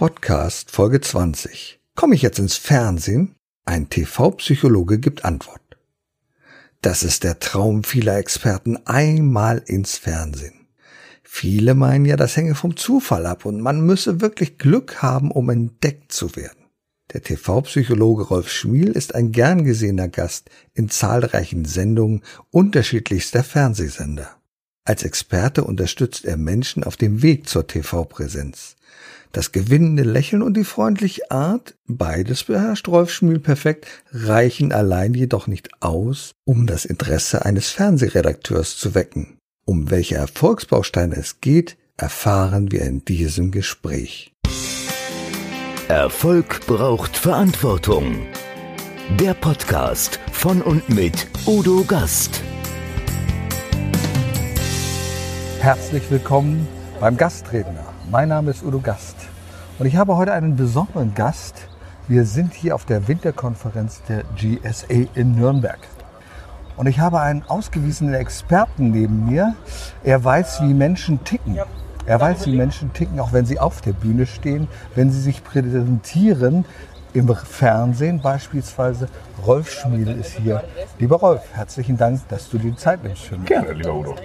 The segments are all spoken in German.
Podcast Folge 20. Komme ich jetzt ins Fernsehen? Ein TV-Psychologe gibt Antwort. Das ist der Traum vieler Experten einmal ins Fernsehen. Viele meinen ja, das hänge vom Zufall ab und man müsse wirklich Glück haben, um entdeckt zu werden. Der TV-Psychologe Rolf Schmiel ist ein gern gesehener Gast in zahlreichen Sendungen unterschiedlichster Fernsehsender. Als Experte unterstützt er Menschen auf dem Weg zur TV-Präsenz. Das gewinnende Lächeln und die freundliche Art, beides beherrscht Rolf Schmiel perfekt, reichen allein jedoch nicht aus, um das Interesse eines Fernsehredakteurs zu wecken. Um welche Erfolgsbausteine es geht, erfahren wir in diesem Gespräch. Erfolg braucht Verantwortung. Der Podcast von und mit Udo Gast. Herzlich willkommen beim Gastredner. Mein Name ist Udo Gast und ich habe heute einen besonderen Gast. Wir sind hier auf der Winterkonferenz der GSA in Nürnberg. Und ich habe einen ausgewiesenen Experten neben mir. Er weiß, wie Menschen ticken. Er weiß, wie Menschen ticken, auch wenn sie auf der Bühne stehen, wenn sie sich präsentieren. Im Fernsehen beispielsweise. Rolf Schmiel ist hier. Lieber Rolf, herzlichen Dank, dass du dir die Zeit nimmst für mich. Gerne, lieber Udo.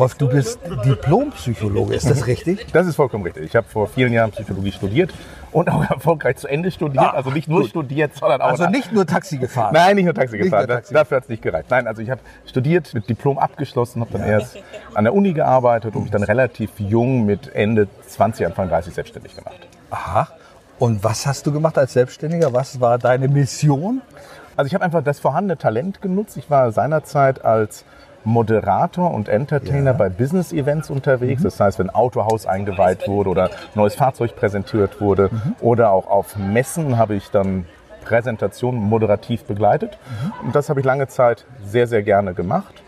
Rolf, du bist Diplompsychologe, ist das richtig? Das ist vollkommen richtig. Ich habe vor vielen Jahren Psychologie studiert und auch erfolgreich zu Ende studiert. Ah, also nicht nur gut. studiert, sondern auch. Also nicht nur Taxi gefahren. Nein, nicht nur Taxi Nicht gefahren. Taxi. Dafür hat es nicht gereicht. Nein, also ich habe studiert, mit Diplom abgeschlossen, habe dann erst an der Uni gearbeitet und mich dann relativ jung mit Ende 20, Anfang 30 selbstständig gemacht. Aha. Und was hast du gemacht als Selbstständiger? Was war deine Mission? Also ich habe einfach das vorhandene Talent genutzt. Ich war seinerzeit als Moderator und Entertainer Ja. bei Business-Events unterwegs. Das heißt, wenn Autohaus eingeweiht wurde oder neues Fahrzeug präsentiert wurde oder auch auf Messen habe ich dann Präsentationen moderativ begleitet. Und das habe ich lange Zeit sehr, sehr gerne gemacht.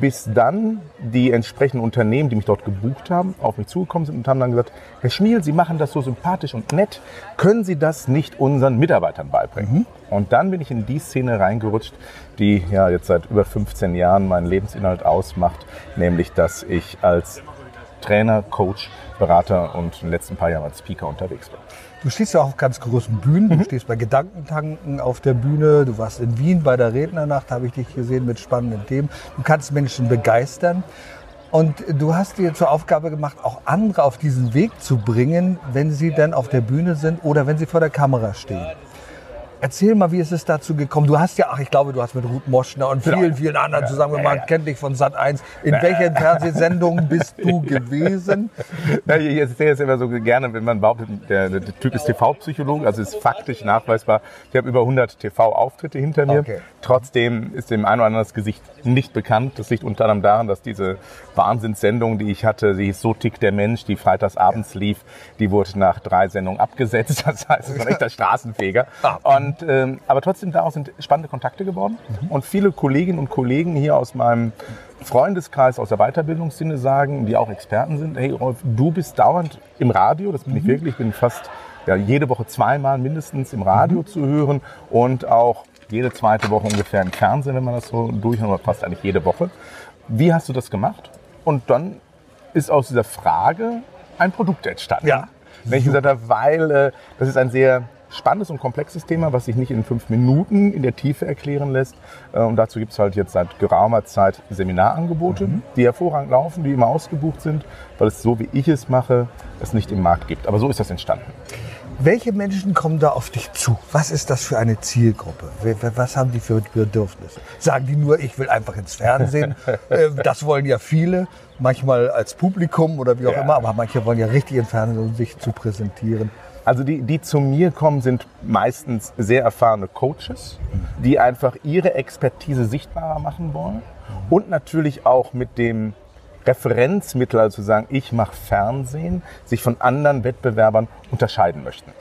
Bis dann die entsprechenden Unternehmen, die mich dort gebucht haben, auf mich zugekommen sind und haben dann gesagt, Herr Schmiel, Sie machen das so sympathisch und nett, können Sie das nicht unseren Mitarbeitern beibringen? Und dann bin ich in die Szene reingerutscht, die ja jetzt seit über 15 Jahren meinen Lebensinhalt ausmacht, nämlich dass ich als Trainer, Coach, Berater und in den letzten paar Jahren als Speaker unterwegs bin. Du stehst ja auch auf ganz großen Bühnen. Du stehst bei Gedankentanken auf der Bühne. Du warst in Wien bei der Rednernacht, habe ich dich gesehen mit spannenden Themen. Du kannst Menschen begeistern. Und du hast dir zur Aufgabe gemacht, auch andere auf diesen Weg zu bringen, wenn sie dann auf der Bühne sind oder wenn sie vor der Kamera stehen. Erzähl mal, wie ist es dazu gekommen? Du hast ja, ach, ich glaube, du hast mit Ruth Moschner und vielen, vielen anderen zusammen gemacht, kennt dich von Sat 1. In welchen Fernsehsendungen bist du gewesen? Ja, ich erzähle es immer so gerne, wenn man behauptet, der, der Typ ist TV-Psychologe, also ist faktisch nachweisbar. Ich habe über 100 TV-Auftritte hinter mir. Okay. Trotzdem ist dem einen oder anderen das Gesicht nicht bekannt. Das liegt unter anderem daran, dass diese Wahnsinnssendung, die ich hatte, die hieß So tickt der Mensch, die freitags abends lief, die wurde nach drei Sendungen abgesetzt. Das heißt, es ist ein echter Straßenfeger. Ah. Und, ähm, aber trotzdem daraus sind spannende Kontakte geworden. Und viele Kolleginnen und Kollegen hier aus meinem Freundeskreis aus der Weiterbildungssinne sagen, die auch Experten sind, hey Rolf, du bist dauernd im Radio, das bin ich wirklich, ich bin fast ja, jede Woche zweimal mindestens im Radio zu hören und auch jede zweite Woche ungefähr im Fernsehen, wenn man das so durchhört, aber fast eigentlich jede Woche. Wie hast du das gemacht? Und dann ist aus dieser Frage ein Produkt entstanden. Ja. Wenn ich gesagt habe, weil äh, das ist ein sehr spannendes und komplexes Thema, was sich nicht in fünf Minuten in der Tiefe erklären lässt. Äh, Und dazu gibt es halt jetzt seit geraumer Zeit Seminarangebote, die hervorragend laufen, die immer ausgebucht sind, weil es so, wie ich es mache, es nicht im Markt gibt. Aber so ist das entstanden. Welche Menschen kommen da auf dich zu? Was ist das für eine Zielgruppe? Was haben die für Bedürfnisse? Sagen die nur, ich will einfach ins Fernsehen? Äh, das wollen ja viele, manchmal als Publikum oder wie auch Ja. immer, aber manche wollen ja richtig ins Fernsehen, um sich zu präsentieren. Also die, die zu mir kommen, sind meistens sehr erfahrene Coaches, die einfach ihre Expertise sichtbarer machen wollen. Und natürlich auch mit dem Referenzmittel, also zu sagen, ich mache Fernsehen, sich von anderen Wettbewerbern unterscheiden möchten.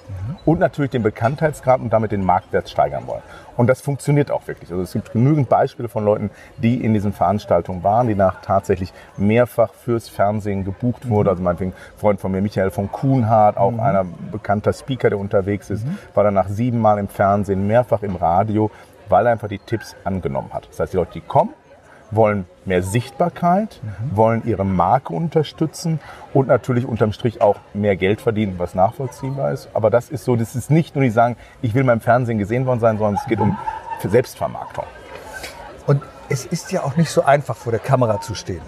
Und natürlich den Bekanntheitsgrad und damit den Marktwert steigern wollen. Und das funktioniert auch wirklich. Also es gibt genügend Beispiele von Leuten, die in diesen Veranstaltungen waren, die nach tatsächlich mehrfach fürs Fernsehen gebucht wurde. Also meinetwegen ein Freund von mir, Michael von Kuhnhardt, auch einer bekannter Speaker, der unterwegs ist, war danach siebenmal im Fernsehen, mehrfach im Radio, weil er einfach die Tipps angenommen hat. Das heißt, die Leute, die kommen, wollen mehr Sichtbarkeit, mhm. wollen ihre Marke unterstützen und natürlich unterm Strich auch mehr Geld verdienen, was nachvollziehbar ist. Aber das ist so, das ist nicht nur die sagen, ich will mal im Fernsehen gesehen worden sein, sondern es geht um Selbstvermarktung. Und es ist ja auch nicht so einfach, vor der Kamera zu stehen.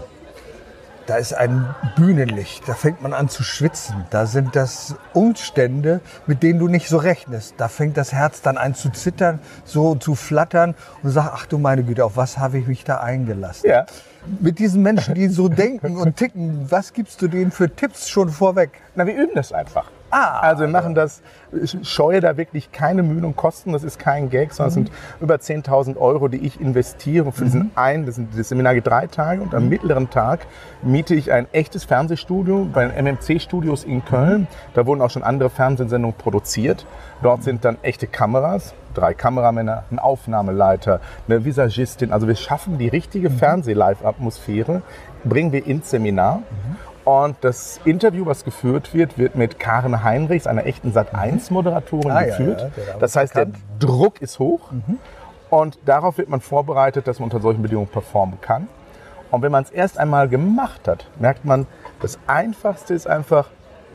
Da ist ein Bühnenlicht, da fängt man an zu schwitzen. Da sind das Umstände, mit denen du nicht so rechnest. Da fängt das Herz dann an zu zittern, so zu flattern und sagst, ach du meine Güte, auf was habe ich mich da eingelassen? Ja. Mit diesen Menschen, die so denken und ticken, was gibst du denen für Tipps schon vorweg? Na, wir üben das einfach. Ah, also wir machen das, ich scheue da wirklich keine Mühen und Kosten, das ist kein Gag, sondern es sind über 10.000 Euro, die ich investiere für diesen mhm. einen, das, das Seminar geht drei Tage und am mittleren Tag miete ich ein echtes Fernsehstudio bei den MMC-Studios in Köln. Da wurden auch schon andere Fernsehsendungen produziert. Dort sind dann echte Kameras, drei Kameramänner, ein Aufnahmeleiter, eine Visagistin. Also wir schaffen die richtige mhm. Fernseh-Live-Atmosphäre, bringen wir ins Seminar. Mhm. Und das Interview, was geführt wird, wird mit Karen Heinrichs, einer echten Sat1-Moderatorin, ah, geführt. Ja, ja, das heißt, bekannt. der Druck ist hoch. Mhm. Und darauf wird man vorbereitet, dass man unter solchen Bedingungen performen kann. Und wenn man es erst einmal gemacht hat, merkt man, das Einfachste ist einfach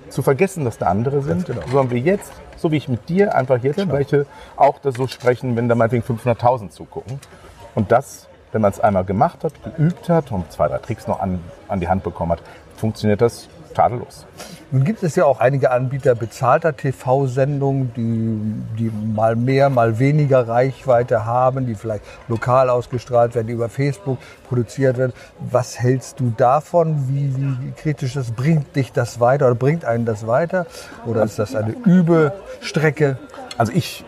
zu vergessen, dass da andere sind, genau. sondern wir jetzt, so wie ich mit dir einfach jetzt genau. spreche, auch das so sprechen, wenn da meinetwegen 500.000 zugucken. Und das, wenn man es einmal gemacht hat, geübt hat und zwei, drei Tricks noch an, an die Hand bekommen hat, funktioniert das tadellos. Nun gibt es ja auch einige Anbieter bezahlter TV-Sendungen, die, die mal mehr, mal weniger Reichweite haben, die vielleicht lokal ausgestrahlt werden, die über Facebook produziert werden. Was hältst du davon? Wie, wie kritisch das bringt dich das weiter oder bringt einen das weiter? Oder ist das eine übe Strecke? Also ich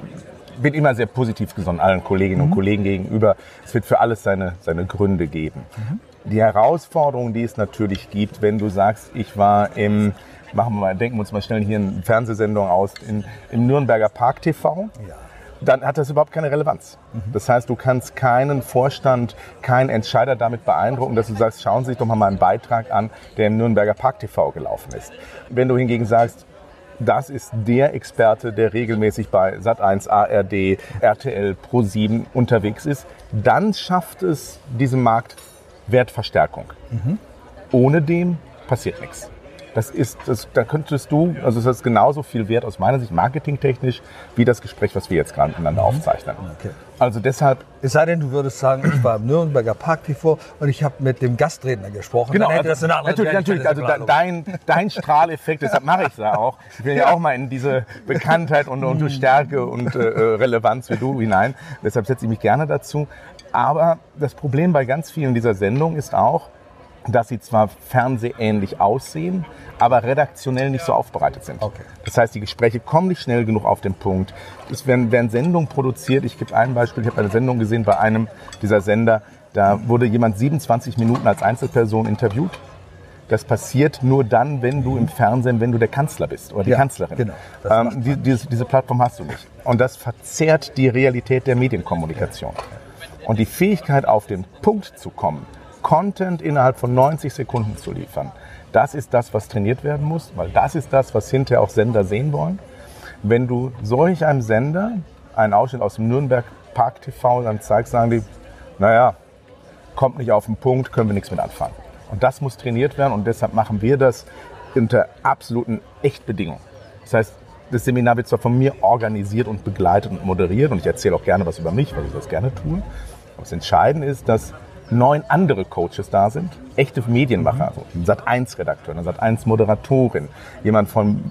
bin immer sehr positiv gesonnen allen Kolleginnen mhm. und Kollegen gegenüber. Es wird für alles seine, seine Gründe geben. Mhm die Herausforderung, die es natürlich gibt, wenn du sagst, ich war im, machen wir mal, denken wir uns mal schnell hier eine Fernsehsendung aus, in, im Nürnberger Park TV. Ja dann hat das überhaupt keine Relevanz. Mhm. Das heißt, du kannst keinen Vorstand, keinen Entscheider damit beeindrucken, dass du sagst, schauen Sie sich doch mal meinen Beitrag an, der im Nürnberger Park TV gelaufen ist. Wenn du hingegen sagst, das ist der Experte, der regelmäßig bei Sat1, ARD, RTL, Pro7 unterwegs ist, dann schafft es diesen Markt Wertverstärkung. Mhm. Ohne dem passiert nichts. Das ist, das, da könntest du, also das ist genauso viel wert aus meiner Sicht marketingtechnisch wie das Gespräch, was wir jetzt gerade miteinander mhm. aufzeichnen. Okay. Also deshalb. Es sei denn, du würdest sagen, ich war im Nürnberger Park TV und ich habe mit dem Gastredner gesprochen. Genau, andere natürlich, natürlich. Also dein, dein Strahleffekt, deshalb mache ich es ja auch. Ich will ja auch mal in diese Bekanntheit und, und Stärke und äh, Relevanz wie du hinein. Deshalb setze ich mich gerne dazu. Aber das Problem bei ganz vielen dieser Sendungen ist auch, dass sie zwar fernsehähnlich aussehen, aber redaktionell nicht so aufbereitet sind. Okay. Das heißt, die Gespräche kommen nicht schnell genug auf den Punkt. Es werden, werden Sendungen produziert. Ich gebe ein Beispiel. Ich habe eine Sendung gesehen bei einem dieser Sender. Da wurde jemand 27 Minuten als Einzelperson interviewt. Das passiert nur dann, wenn du im Fernsehen, wenn du der Kanzler bist oder die ja, Kanzlerin. Genau. Ähm, die, diese, diese Plattform hast du nicht. Und das verzerrt die Realität der Medienkommunikation. Und die Fähigkeit, auf den Punkt zu kommen, Content innerhalb von 90 Sekunden zu liefern, das ist das, was trainiert werden muss, weil das ist das, was hinterher auch Sender sehen wollen. Wenn du solch einem Sender einen Ausschnitt aus dem Nürnberg Park TV dann zeigst, sagen die, naja, kommt nicht auf den Punkt, können wir nichts mit anfangen. Und das muss trainiert werden und deshalb machen wir das unter absoluten Echtbedingungen. Das heißt, das Seminar wird zwar von mir organisiert und begleitet und moderiert und ich erzähle auch gerne was über mich, weil ich das gerne tue. Aber das Entscheidende ist, dass neun andere Coaches da sind, echte Medienmacher, also Sat1-Redakteur, eine Sat1-Moderatorin, jemand von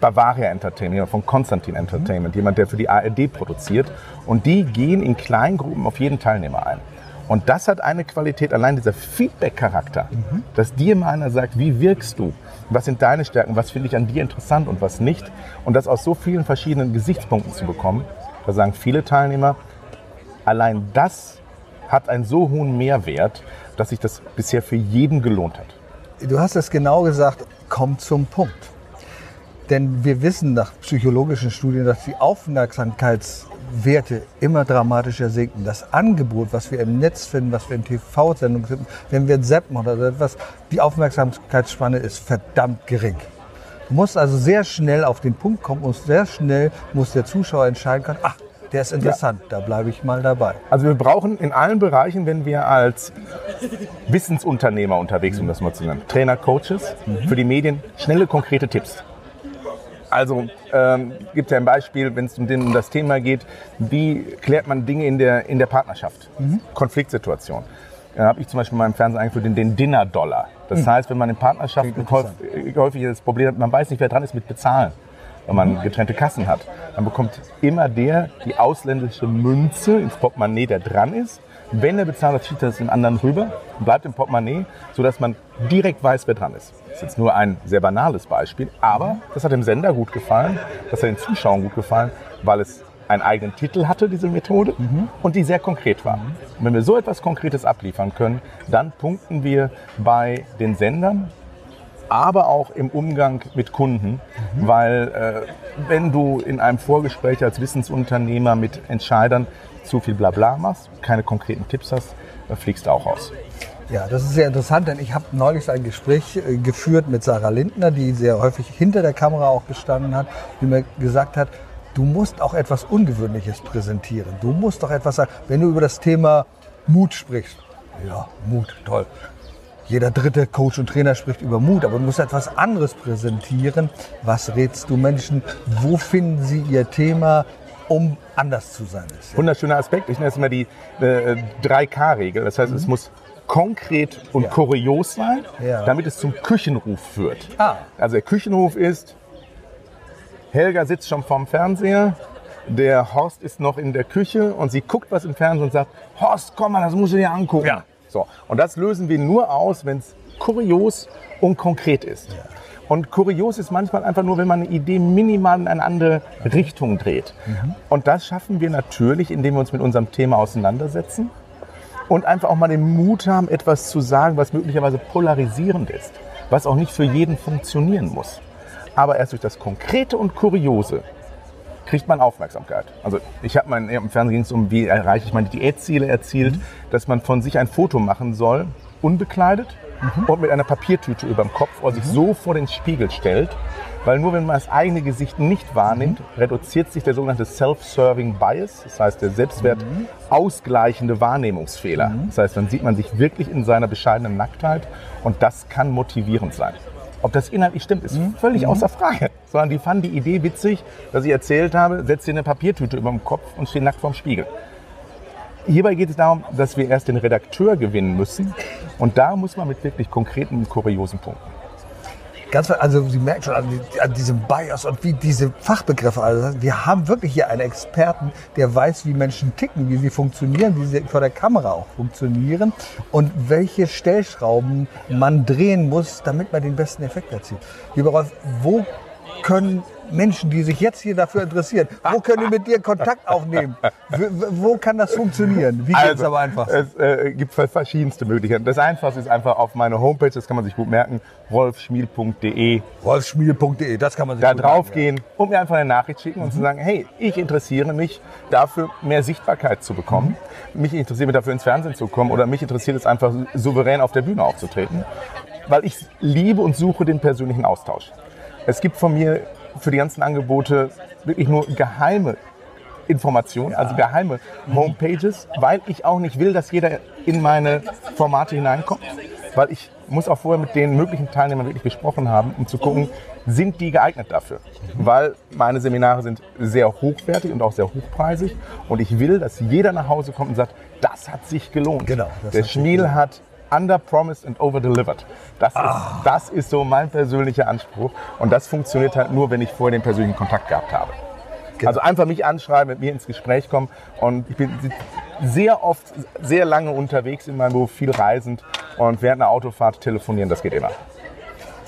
Bavaria Entertainment, jemand von Konstantin Entertainment, jemand, der für die ARD produziert. Und die gehen in Kleingruppen auf jeden Teilnehmer ein. Und das hat eine Qualität, allein dieser Feedback-Charakter, mhm. dass dir mal einer sagt, wie wirkst du? Was sind deine Stärken? Was finde ich an dir interessant und was nicht? Und das aus so vielen verschiedenen Gesichtspunkten zu bekommen, da sagen viele Teilnehmer, allein das hat einen so hohen Mehrwert, dass sich das bisher für jeden gelohnt hat. Du hast es genau gesagt, komm zum Punkt. Denn wir wissen nach psychologischen Studien, dass die Aufmerksamkeitswerte immer dramatischer sinken. Das Angebot, was wir im Netz finden, was wir in TV-Sendungen finden, wenn wir zappen oder so etwas, die Aufmerksamkeitsspanne ist verdammt gering. Du musst also sehr schnell auf den Punkt kommen und sehr schnell muss der Zuschauer entscheiden können, ach, der ist interessant. Da bleibe ich mal dabei. Also wir brauchen in allen Bereichen, wenn wir als Wissensunternehmer unterwegs sind, um das mal zu nennen, Trainer, Coaches, für die Medien schnelle, konkrete Tipps. Also ähm, gibt es ja ein Beispiel, wenn es um, um das Thema geht, wie klärt man Dinge in der, in der Partnerschaft, Konfliktsituation. Da habe ich zum Beispiel in meinem Fernsehen eingeführt den, den Dinner-Dollar. Das heißt, wenn man in Partnerschaften häufig das Problem hat, man weiß nicht, wer dran ist mit Bezahlen, wenn man getrennte Kassen hat, dann bekommt immer der die ausländische Münze ins Portemonnaie, der dran ist. Wenn er bezahlt hat, schiebt er es dem anderen rüber und bleibt im Portemonnaie, sodass man direkt weiß, wer dran ist. Das ist jetzt nur ein sehr banales Beispiel, aber das hat dem Sender gut gefallen, das hat den Zuschauern gut gefallen, weil es einen eigenen Titel hatte, diese Methode, und die sehr konkret war. Und wenn wir so etwas Konkretes abliefern können, dann punkten wir bei den Sendern, aber auch im Umgang mit Kunden, weil äh, wenn du in einem Vorgespräch als Wissensunternehmer mit Entscheidern zu viel Blabla machst, keine konkreten Tipps hast, dann fliegst du auch raus. Ja, das ist sehr interessant, denn ich habe neulich ein Gespräch äh, geführt mit Sarah Lindner, die sehr häufig hinter der Kamera auch gestanden hat, die mir gesagt hat, du musst auch etwas Ungewöhnliches präsentieren. Du musst doch etwas sagen, wenn du über das Thema Mut sprichst. Ja, Mut, toll. Jeder dritte Coach und Trainer spricht über Mut, aber du musst etwas anderes präsentieren. Was rätst du Menschen? Wo finden sie ihr Thema, um anders zu sein? Wunderschöner Aspekt. Ich nenne es immer die äh, 3K-Regel. Das heißt, es muss konkret und Ja. kurios sein, Ja. damit es zum Küchenruf führt. Ah. Also der Küchenruf ist, Helga sitzt schon vorm Fernseher, der Horst ist noch in der Küche und sie guckt was im Fernsehen und sagt, Horst, komm mal, das musst du dir angucken. Ja. So. Und das lösen wir nur aus, wenn es kurios und konkret ist. Und kurios ist manchmal einfach nur, wenn man eine Idee minimal in eine andere Richtung dreht. Und das schaffen wir natürlich, indem wir uns mit unserem Thema auseinandersetzen und einfach auch mal den Mut haben, etwas zu sagen, was möglicherweise polarisierend ist, was auch nicht für jeden funktionieren muss. Aber erst durch das Konkrete und Kuriose kriegt man Aufmerksamkeit. Also ich habe mein, im Fernsehen ging es um, wie erreiche ich meine Diätziele erzielt, dass man von sich ein Foto machen soll, unbekleidet und mit einer Papiertüte über dem Kopf oder sich so vor den Spiegel stellt, weil nur wenn man das eigene Gesicht nicht wahrnimmt, reduziert sich der sogenannte Self-Serving Bias, das heißt der Selbstwert ausgleichende Wahrnehmungsfehler. Das heißt, dann sieht man sich wirklich in seiner bescheidenen Nacktheit und das kann motivierend sein. Ob das inhaltlich stimmt, ist völlig außer Frage. Sondern die fanden die Idee witzig, dass ich erzählt habe, setz dir eine Papiertüte über dem Kopf und steh nackt vorm Spiegel. Hierbei geht es darum, dass wir erst den Redakteur gewinnen müssen. Und da muss man mit wirklich konkreten und kuriosen Punkten. Ganz, also Sie merken schon an, an diesem Bias und wie diese Fachbegriffe. Also wir haben wirklich hier einen Experten, der weiß, wie Menschen ticken, wie sie funktionieren, wie sie vor der Kamera auch funktionieren und welche Stellschrauben man drehen muss, damit man den besten Effekt erzielt. Lieber Rolf, wo können Menschen, die sich jetzt hier dafür interessieren, wo können die mit dir Kontakt aufnehmen? Wo kann das funktionieren? Wie geht es aber einfach? Es äh, gibt ver- verschiedenste Möglichkeiten. Das Einfachste ist einfach auf meine Homepage, das kann man sich gut merken, rolfschmiel.de. Rolfschmiel.de, das kann man sich Da gut merken, draufgehen und mir einfach eine Nachricht schicken Mhm. und zu sagen, hey, ich interessiere mich dafür, mehr Sichtbarkeit zu bekommen. Mhm. Mich interessiert mich dafür, ins Fernsehen zu kommen oder mich interessiert es einfach, souverän auf der Bühne aufzutreten. Weil ich liebe und suche den persönlichen Austausch. Es gibt von mir für die ganzen Angebote wirklich nur geheime Informationen, also geheime Homepages, weil ich auch nicht will, dass jeder in meine Formate hineinkommt. Weil ich muss auch vorher mit den möglichen Teilnehmern wirklich gesprochen haben, um zu gucken, sind die geeignet dafür. Weil meine Seminare sind sehr hochwertig und auch sehr hochpreisig. Und ich will, dass jeder nach Hause kommt und sagt, das hat sich gelohnt. Genau, das Der Schmiel hat under promised and over delivered. Das, Ah. ist, das ist so mein persönlicher Anspruch. Und das funktioniert halt nur, wenn ich vorher den persönlichen Kontakt gehabt habe. Genau. Also einfach mich anschreiben, mit mir ins Gespräch kommen. Und ich bin sehr oft, sehr lange unterwegs in meinem Beruf, viel reisend. Und während einer Autofahrt telefonieren, das geht immer.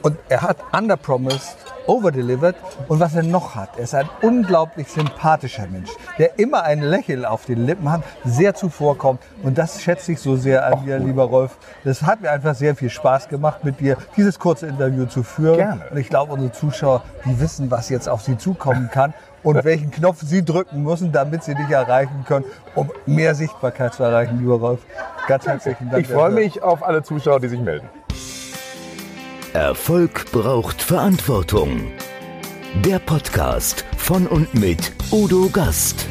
Und er hat underpromised, overdelivered. Und was er noch hat, er ist ein unglaublich sympathischer Mensch, der immer ein Lächeln auf den Lippen hat, sehr zuvorkommt. Und das schätze ich so sehr an dir, lieber Rolf. Das hat mir einfach sehr viel Spaß gemacht, mit dir dieses kurze Interview zu führen. Gerne. Und ich glaube, unsere Zuschauer, die wissen, was jetzt auf sie zukommen kann und welchen Knopf sie drücken müssen, damit sie dich erreichen können, um mehr Sichtbarkeit zu erreichen, lieber Rolf. Ganz herzlichen Dank. Ich freue mich auf alle Zuschauer, die sich melden. Erfolg braucht Verantwortung. Der Podcast von und mit Udo Gast.